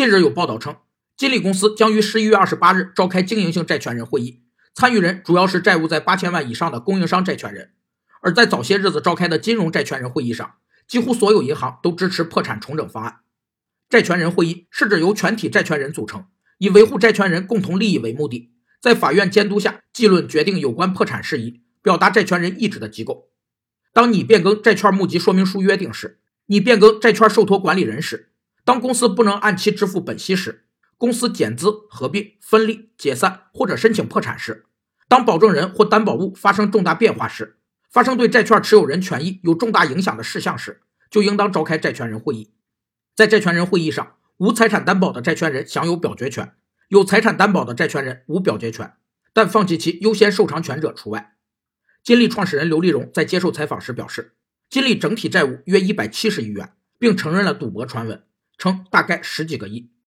近日有报道称，金利公司将于十一月二十八日召开经营性债权人会议，参与人主要是债务在八千万以上的供应商债权人。而在早些日子召开的金融债权人会议上，几乎所有银行都支持破产重整方案。债权人会议是指由全体债权人组成，以维护债权人共同利益为目的，在法院监督下议论决定有关破产事宜、表达债权人意志的机构。当你变更债券募集说明书约定时，你变更债券受托管理人时。当公司不能按期支付本息时，公司减资、合并、分立、解散或者申请破产时，当保证人或担保物发生重大变化时，发生对债券持有人权益有重大影响的事项时，就应当召开债权人会议。在债权人会议上，无财产担保的债权人享有表决权，有财产担保的债权人无表决权，但放弃其优先受偿权者除外。金利创始人刘立荣在接受采访时表示，金利整体债务约一百七十亿元，并承认了赌博传闻。称大概十几个亿。